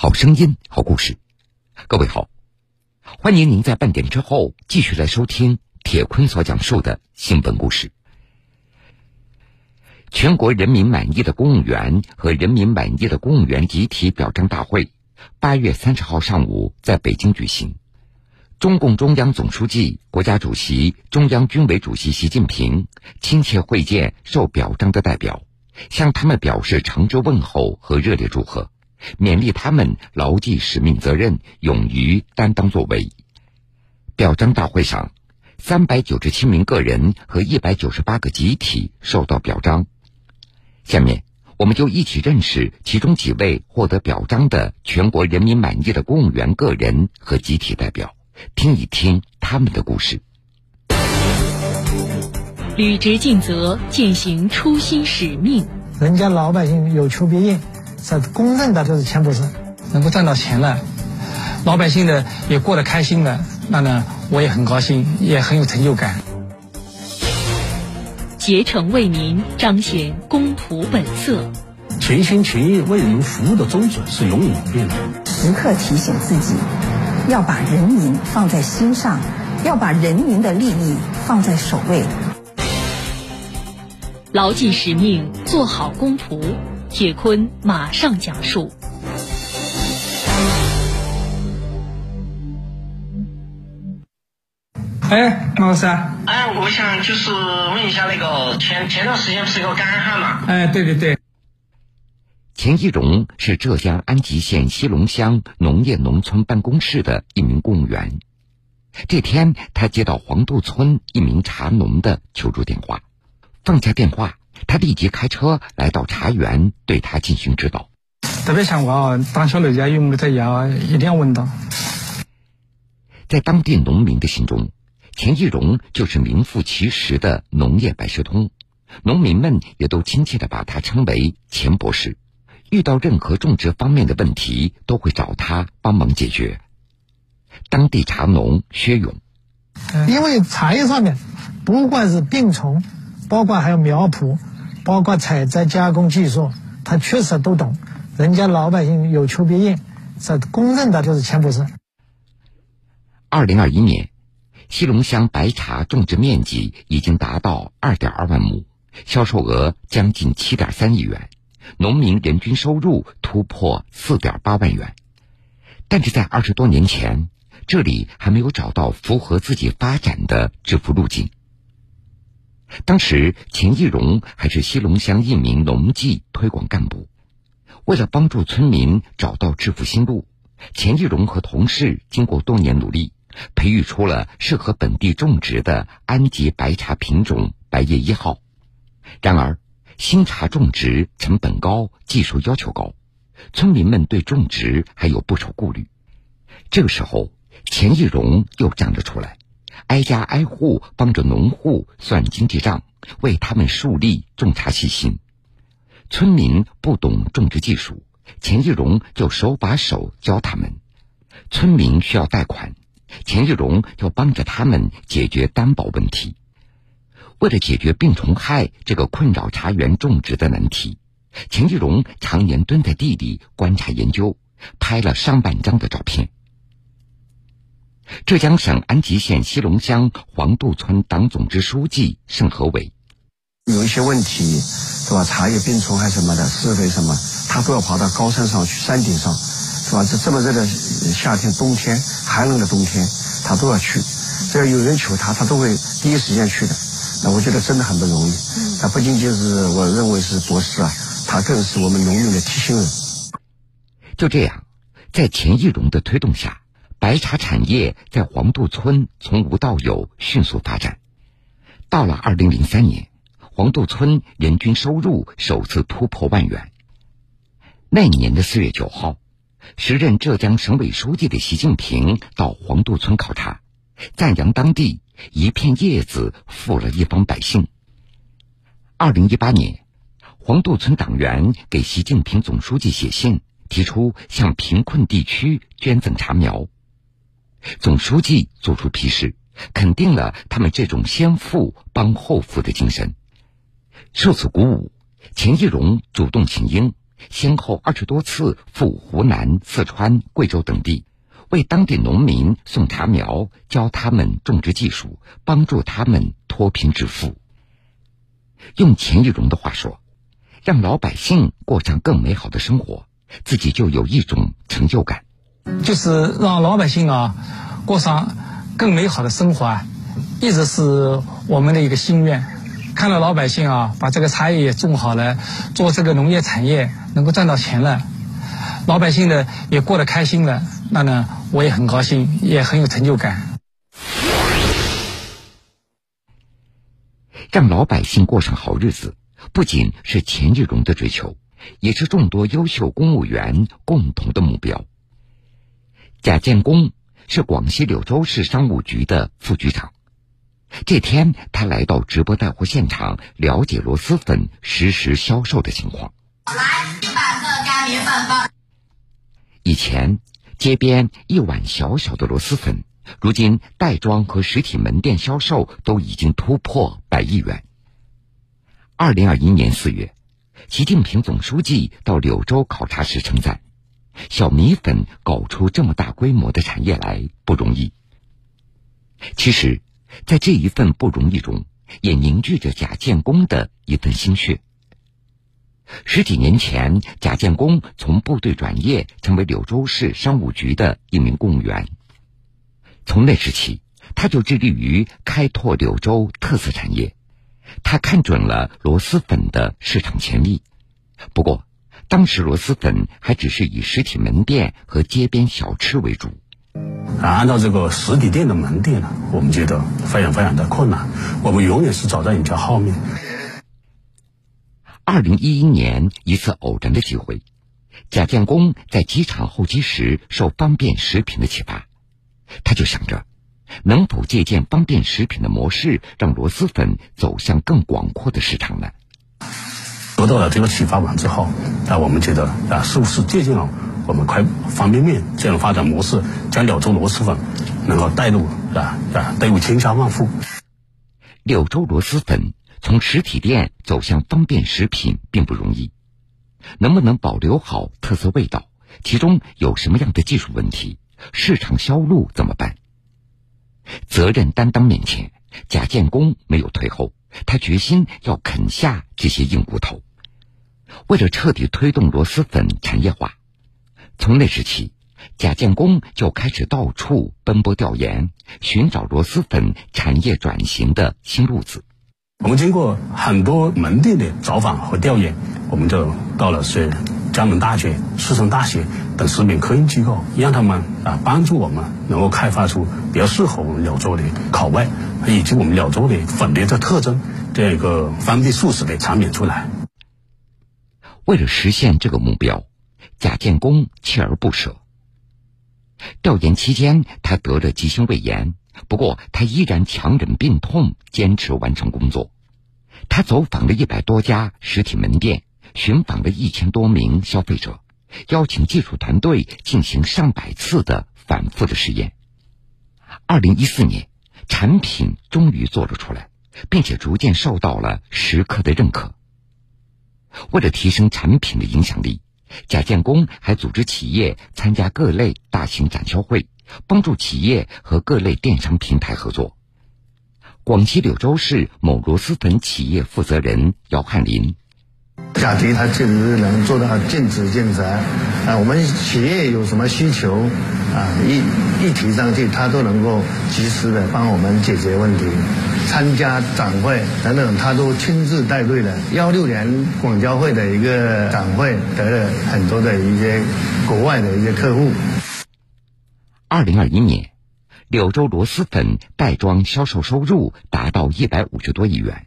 好声音，好故事。各位好，欢迎您在半点之后继续来收听铁坤所讲述的新闻故事。全国人民满意的公务员和人民满意的公务员集体表彰大会，八月三十号上午在北京举行。中共中央总书记、国家主席、中央军委主席习近平亲切会见受表彰的代表，向他们表示诚挚问候和热烈祝贺。勉励他们牢记使命责任，勇于担当作为。表彰大会上，三百九十七名个人和一百九十八个集体受到表彰。下面，我们就一起认识其中几位获得表彰的全国人民满意的公务员个人和集体代表，听一听他们的故事。履职尽责，践行初心使命，人家老百姓有求必应。是公认的，就是钱不是能够赚到钱了，老百姓呢也过得开心了，那呢我也很高兴，也很有成就感。竭诚为民，彰显公仆本色，全心全意为人服务的宗旨是永远不变的。时刻提醒自己，要把人民放在心上，要把人民的利益放在首位，牢记使命，做好公仆。铁坤马上讲述。哎，马老师。哎，我想就是问一下那个前前段时间不是有个干旱嘛？哎，对对对。钱一荣是浙江安吉县西龙乡农业农村办公室的一名公务员。这天，他接到黄渡村一名茶农的求助电话，放下电话。他立即开车来到茶园，对他进行指导。特别像我当小刘家有木头药，一定要闻到。在当地农民的心中，钱义荣就是名副其实的农业百事通，农民们也都亲切的把他称为钱博士。遇到任何种植方面的问题，都会找他帮忙解决。当地茶农薛勇，因为茶叶上面不管是病虫，包括还有苗圃。包括采摘加工技术，他确实都懂。人家老百姓有求必应，这公认的，就是钱不是。二零二一年，西龙乡白茶种植面积已经达到二点二万亩，销售额将近七点三亿元，农民人均收入突破四点八万元。但是在二十多年前，这里还没有找到符合自己发展的致富路径。当时，钱义荣还是西龙乡一名农技推广干部。为了帮助村民找到致富新路，钱义荣和同事经过多年努力，培育出了适合本地种植的安吉白茶品种“白叶一号”。然而，新茶种植成本高，技术要求高，村民们对种植还有不少顾虑。这个时候，钱义荣又站了出来。挨家挨户帮着农户算经济账，为他们树立种茶信心。村民不懂种植技术，钱义荣就手把手教他们。村民需要贷款，钱义荣就帮着他们解决担保问题。为了解决病虫害这个困扰茶园种植的难题，钱义荣常年蹲在地里观察研究，拍了上百张的照片。浙江省安吉县西龙乡黄渡村党总支书记盛和伟，有一些问题是吧？茶叶病虫害什么的，施肥什么，他都要跑到高山上去，山顶上，是吧？这这么热的夏天、冬天、寒冷的冬天，他都要去。只要有人求他，他都会第一时间去的。那我觉得真的很不容易。他不仅仅是我认为是博士啊，他更是我们农民的贴心人。就这样，在钱义荣的推动下。白茶产业在黄渡村从无到有迅速发展，到了二零零三年，黄渡村人均收入首次突破万元。那年的四月九号，时任浙江省委书记的习近平到黄渡村考察，赞扬当地一片叶子富了一方百姓。二零一八年，黄渡村党员给习近平总书记写信，提出向贫困地区捐赠茶苗。总书记作出批示，肯定了他们这种先富帮后富的精神。受此鼓舞，钱义荣主动请缨，先后二十多次赴湖南、四川、贵州等地，为当地农民送茶苗，教他们种植技术，帮助他们脱贫致富。用钱一荣的话说，让老百姓过上更美好的生活，自己就有一种成就感。就是让老百姓啊过上更美好的生活啊，一直是我们的一个心愿。看到老百姓啊，把这个茶叶也种好了，做这个农业产业能够赚到钱了，老百姓呢也过得开心了，那呢我也很高兴，也很有成就感。让老百姓过上好日子，不仅是钱志荣的追求，也是众多优秀公务员共同的目标。贾建功是广西柳州市商务局的副局长。这天，他来到直播带货现场，了解螺蛳粉实时销售的情况。来，一百个干米粉吧。以前，街边一碗小小的螺蛳粉，如今袋装和实体门店销售都已经突破百亿元。二零二一年四月，习近平总书记到柳州考察时称赞：“小米粉搞出这么大规模的产业来不容易。”其实。在这一份不容易中，也凝聚着贾建功的一份心血。十几年前，贾建功从部队转业，成为柳州市商务局的一名公务员。从那时起，他就致力于开拓柳州特色产业。他看准了螺蛳粉的市场潜力。不过，当时螺蛳粉还只是以实体门店和街边小吃为主。按照这个实体店的门店呢，我们觉得非常非常的困难。我们永远是走在人家后面。二零一一年一次偶然的机会，贾建功在机场候机时受方便食品的启发，他就想着能否借鉴方便食品的模式，让螺蛳粉走向更广阔的市场呢？得到了这个启发完之后，那，我们觉得啊，是不是借鉴了？我们快方便面这样的发展模式，将柳州螺蛳粉能够带入啊啊带入千家万户。柳州螺蛳粉从实体店走向方便食品并不容易，能不能保留好特色味道？其中有什么样的技术问题？市场销路怎么办？责任担当面前，贾建功没有退后，他决心要啃下这些硬骨头。为了彻底推动螺蛳粉产业化。从那时起，贾建功就开始到处奔波调研，寻找螺蛳粉产业转型的新路子。我们经过很多门店的走访和调研，我们就到了是江门大学、四川大学等食品科研机构，让他们啊帮助我们能够开发出比较适合我们柳州的口味，以及我们柳州的粉类的特征这样一个方便速食的产品出来。为了实现这个目标。贾建功锲而不舍。调研期间，他得了急性胃炎，不过他依然强忍病痛，坚持完成工作。他走访了一百多家实体门店，寻访了一千多名消费者，邀请技术团队进行上百次的反复的实验。二零一四年，产品终于做了出来，并且逐渐受到了食客的认可。为了提升产品的影响力。贾建功还组织企业参加各类大型展销会，帮助企业和各类电商平台合作。广西柳州市某螺蛳粉企业负责人姚汉林。贾迪他确实是能做到尽职尽责，啊，我们企业有什么需求，啊，一一提上去，他都能够及时的帮我们解决问题。参加展会等等，他都亲自带队的。幺六年广交会的一个展会，得了很多的一些国外的一些客户。二零二一年，柳州螺蛳粉袋装销售收入达到一百五十多亿元。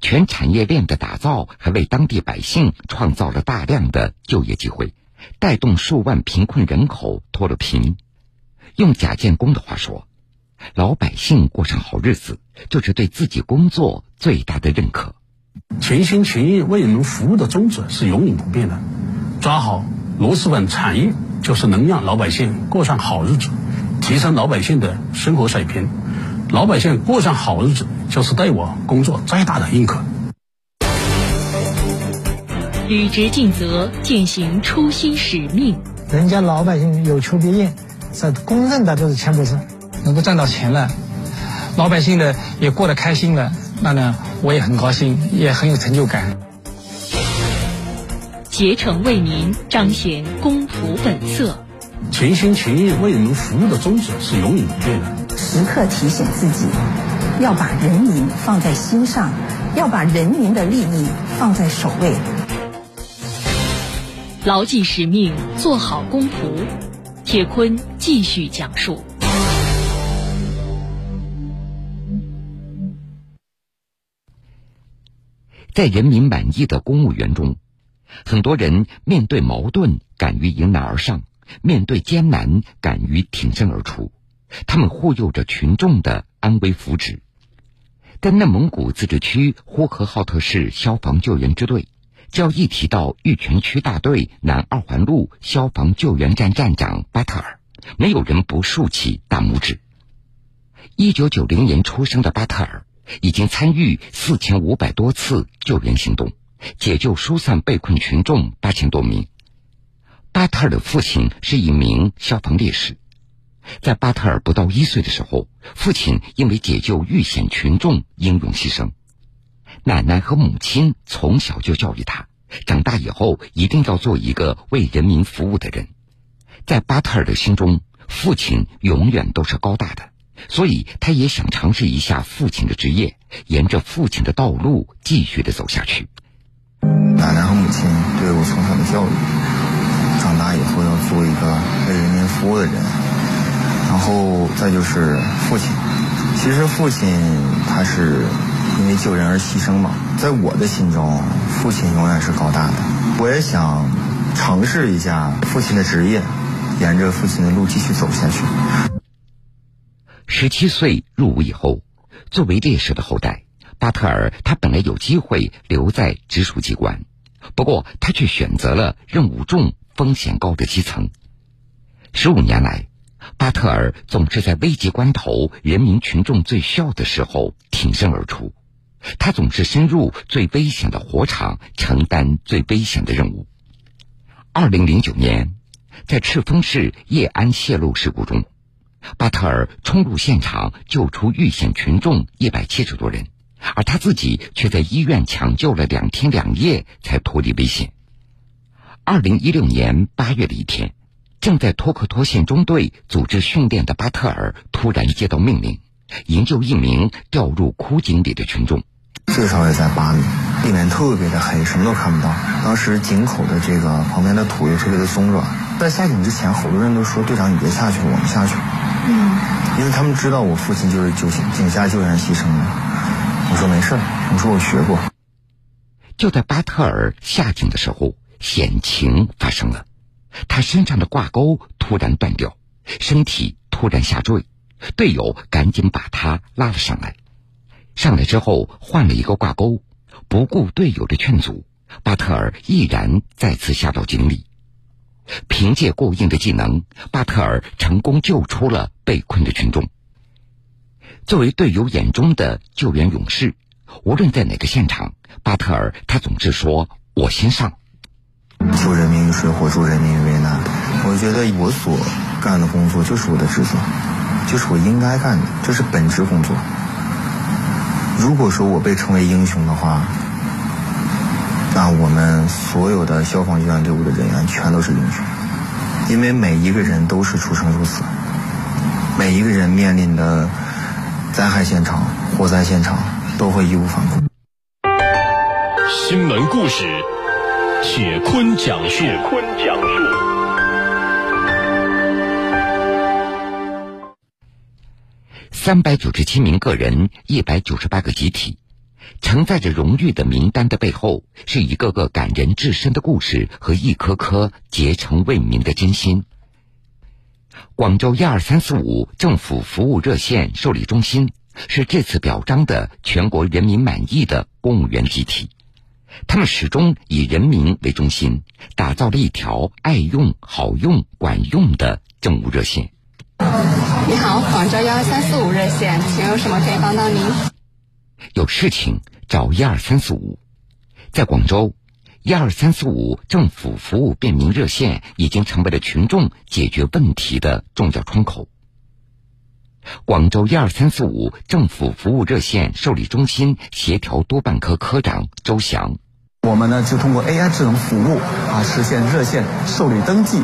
全产业链的打造，还为当地百姓创造了大量的就业机会，带动数万贫困人口脱了贫。用贾建功的话说，老百姓过上好日子，就是对自己工作最大的认可。全心全意为人民服务的宗旨是永远不变的。抓好螺蛳粉产业，就是能让老百姓过上好日子，提升老百姓的生活水平。老百姓过上好日子，就是对我工作最大的认可。履职尽责，践行初心使命。人家老百姓有求必应，这公认的，就是钱不是。能够赚到钱了，老百姓呢也过得开心了，那呢我也很高兴，也很有成就感。竭诚为民，彰显公仆本色。全心全意为人民服务的宗旨是永远不变的。时刻提醒自己，要把人民放在心上，要把人民的利益放在首位。牢记使命，做好公仆。铁坤继续讲述。在人民满意的公务员中，很多人面对矛盾敢于迎难而上，面对艰难敢于挺身而出，他们护佑着群众的安危福祉。在内蒙古自治区呼和浩特市消防救援支队，只要一提到玉泉区大队南二环路消防救援站站长巴特尔，没有人不竖起大拇指。一九九零年出生的巴特尔。已经参与四千五百多次救援行动，解救疏散被困群众八千多名。巴特尔的父亲是一名消防烈士，在巴特尔不到一岁的时候，父亲因为解救遇险群众英勇牺牲。奶奶和母亲从小就教育他，长大以后一定要做一个为人民服务的人。在巴特尔的心中，父亲永远都是高大的。所以，他也想尝试一下父亲的职业，沿着父亲的道路继续的走下去。奶奶和母亲对我从小的教育，长大以后要做一个为人民服务的人。然后再就是父亲，其实父亲他是因为救人而牺牲嘛，在我的心中，父亲永远是高大的。我也想尝试一下父亲的职业，沿着父亲的路继续走下去。十七岁入伍以后，作为烈士的后代，巴特尔他本来有机会留在直属机关，不过他却选择了任务重、风险高的基层。十五年来，巴特尔总是在危急关头、人民群众最需要的时候挺身而出，他总是深入最危险的火场，承担最危险的任务。二零零九年，在赤峰市叶安泄漏事故中。巴特尔冲入现场救出遇险群众一百七十多人，而他自己却在医院抢救了两天两夜才脱离危险。二零一六年八月的一天，正在托克托县中队组织训练的巴特尔突然接到命令，营救一名掉入枯井里的群众。最少也在八米，地面特别的黑，什么都看不到。当时井口的这个旁边的土又特别的松软，在下井之前，好多人都说：“队长，你别下去了，我们下去。”嗯，因为他们知道我父亲就是救井下救援牺牲的。我说没事我说我学过。就在巴特尔下井的时候，险情发生了，他身上的挂钩突然断掉，身体突然下坠，队友赶紧把他拉了上来。上来之后换了一个挂钩，不顾队友的劝阻，巴特尔毅然再次下到井里。凭借过硬的技能，巴特尔成功救出了被困的群众。作为队友眼中的救援勇士，无论在哪个现场，巴特尔他总是说：“我先上。”救人民于水火，助人民于危难。我觉得我所干的工作就是我的职责，就是我应该干的，这是本职工作。如果说我被称为英雄的话，那我们所有的消防救援队伍的人员全都是英雄，因为每一个人都是出生入死，每一个人面临的灾害现场、火灾现场都会义无反顾。新闻故事，铁坤讲述。铁坤讲述。三百九十七名个人，一百九十八个集体。承载着荣誉的名单的背后，是一个个感人至深的故事和一颗颗竭诚为民的真心。广州一二三四五政府服务热线受理中心是这次表彰的全国人民满意的公务员集体，他们始终以人民为中心，打造了一条爱用、好用、管用的政务热线。你好，广州一二三四五热线，请有什么可以帮到您？有事情找一二三四五，在广州，一二三四五政府服务便民热线已经成为了群众解决问题的重要窗口。广州一二三四五政府服务热线受理中心协调多办科科长周翔，我们呢就通过 AI 智能服务啊，实现热线受理登记、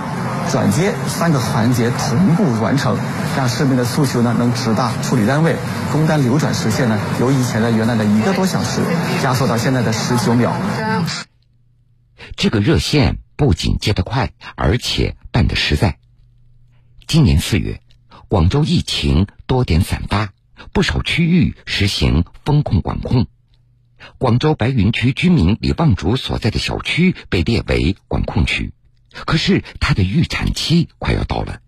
转接三个环节同步完成，让市民的诉求呢能直达处理单位，工单流转时限呢由以前的原来的一个多小时，压缩到现在的十九秒。这个热线不仅接得快，而且办得实在。今年四月。广州疫情多点散发，不少区域实行封控管控。广州白云区居民李望竹所在的小区被列为管控区，可是他的预产期快要到了，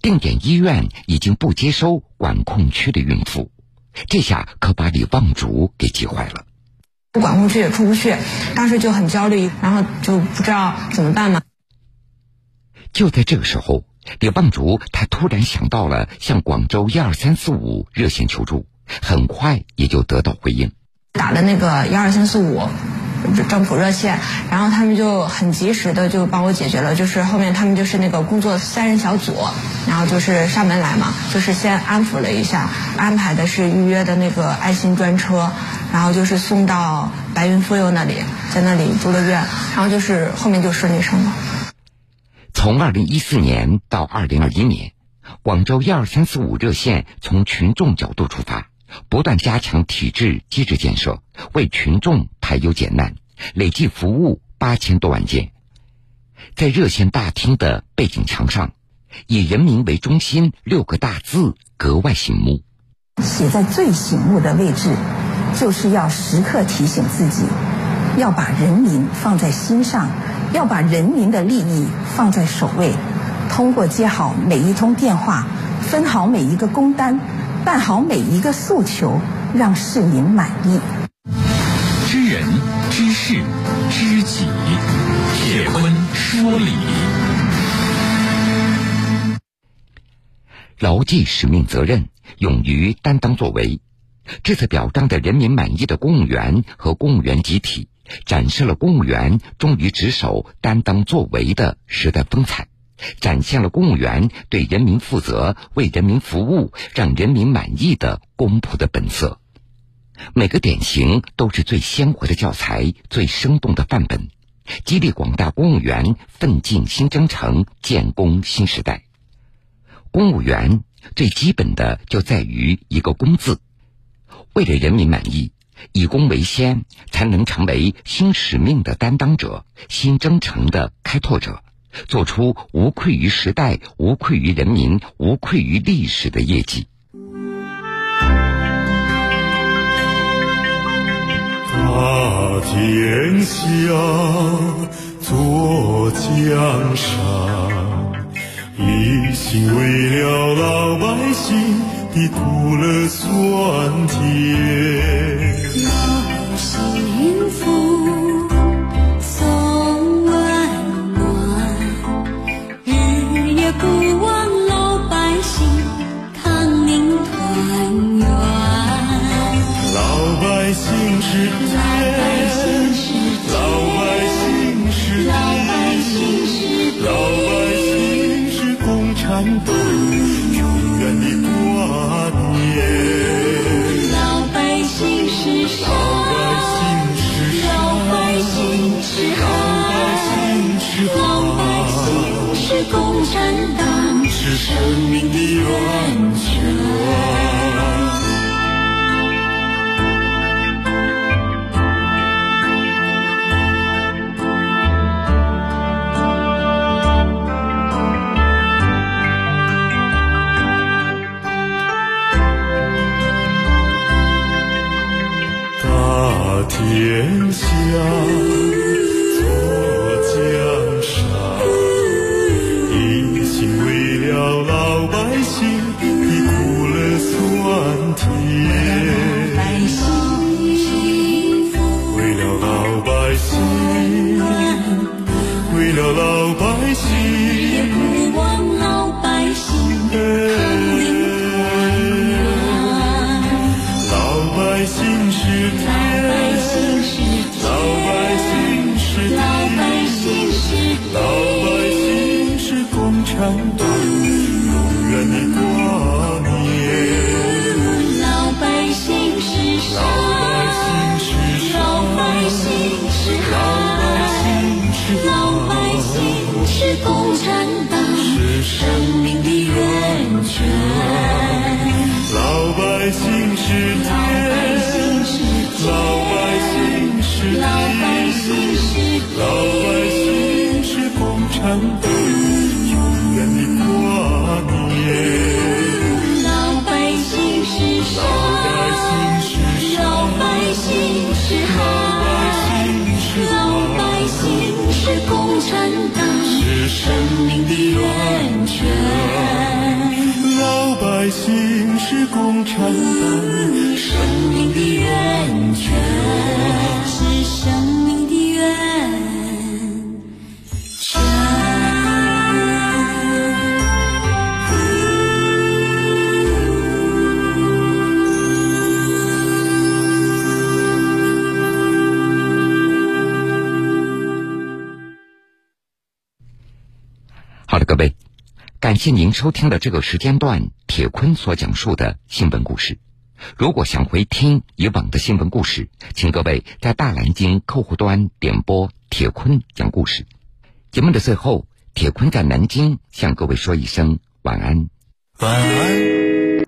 定点医院已经不接收管控区的孕妇，这下可把李望竹给急坏了。管控区也出不去，当时就很焦虑，然后就不知道怎么办嘛。就在这个时候。李棒竹他突然想到了向广州一二三四五热线求助，很快也就得到回应。打了那个一二三四五政府热线，然后他们就很及时的就帮我解决了。就是后面他们就是那个工作三人小组，然后就是上门来嘛，就是先安抚了一下，安排的是预约的那个爱心专车，然后就是送到白云妇幼那里，在那里住了院，然后就是后面就顺利生了。从二零一四年到二零二一年，广州一二三四五热线从群众角度出发，不断加强体制机制建设，为群众排忧解难，累计服务八千多万件。在热线大厅的背景墙上，以“人民为中心”六个大字格外醒目。写在最醒目的位置，就是要时刻提醒自己，要把人民放在心上。要把人民的利益放在首位，通过接好每一通电话，分好每一个工单，办好每一个诉求，让市民满意。知人知事知己，铁坤说理。牢记使命责任，勇于担当作为，这次表彰的人民满意的公务员和公务员集体。展示了公务员忠于职守、担当作为的时代风采，展现了公务员对人民负责、为人民服务、让人民满意的公仆的本色。每个典型都是最鲜活的教材、最生动的范本，激励广大公务员奋进新征程、建功新时代。公务员最基本的就在于一个“公”字，为了人民满意。以公为先，才能成为新使命的担当者、新征程的开拓者，做出无愧于时代、无愧于人民、无愧于历史的业绩。大天下做江山，一心为了老百姓的苦乐酸甜。那么幸福。天。是共产党，是生命的源泉。感谢您收听的这个时间段铁坤所讲述的新闻故事。如果想回听以往的新闻故事，请各位在大南京客户端点播铁坤讲故事。节目的最后，铁坤在南京向各位说一声晚安。晚安。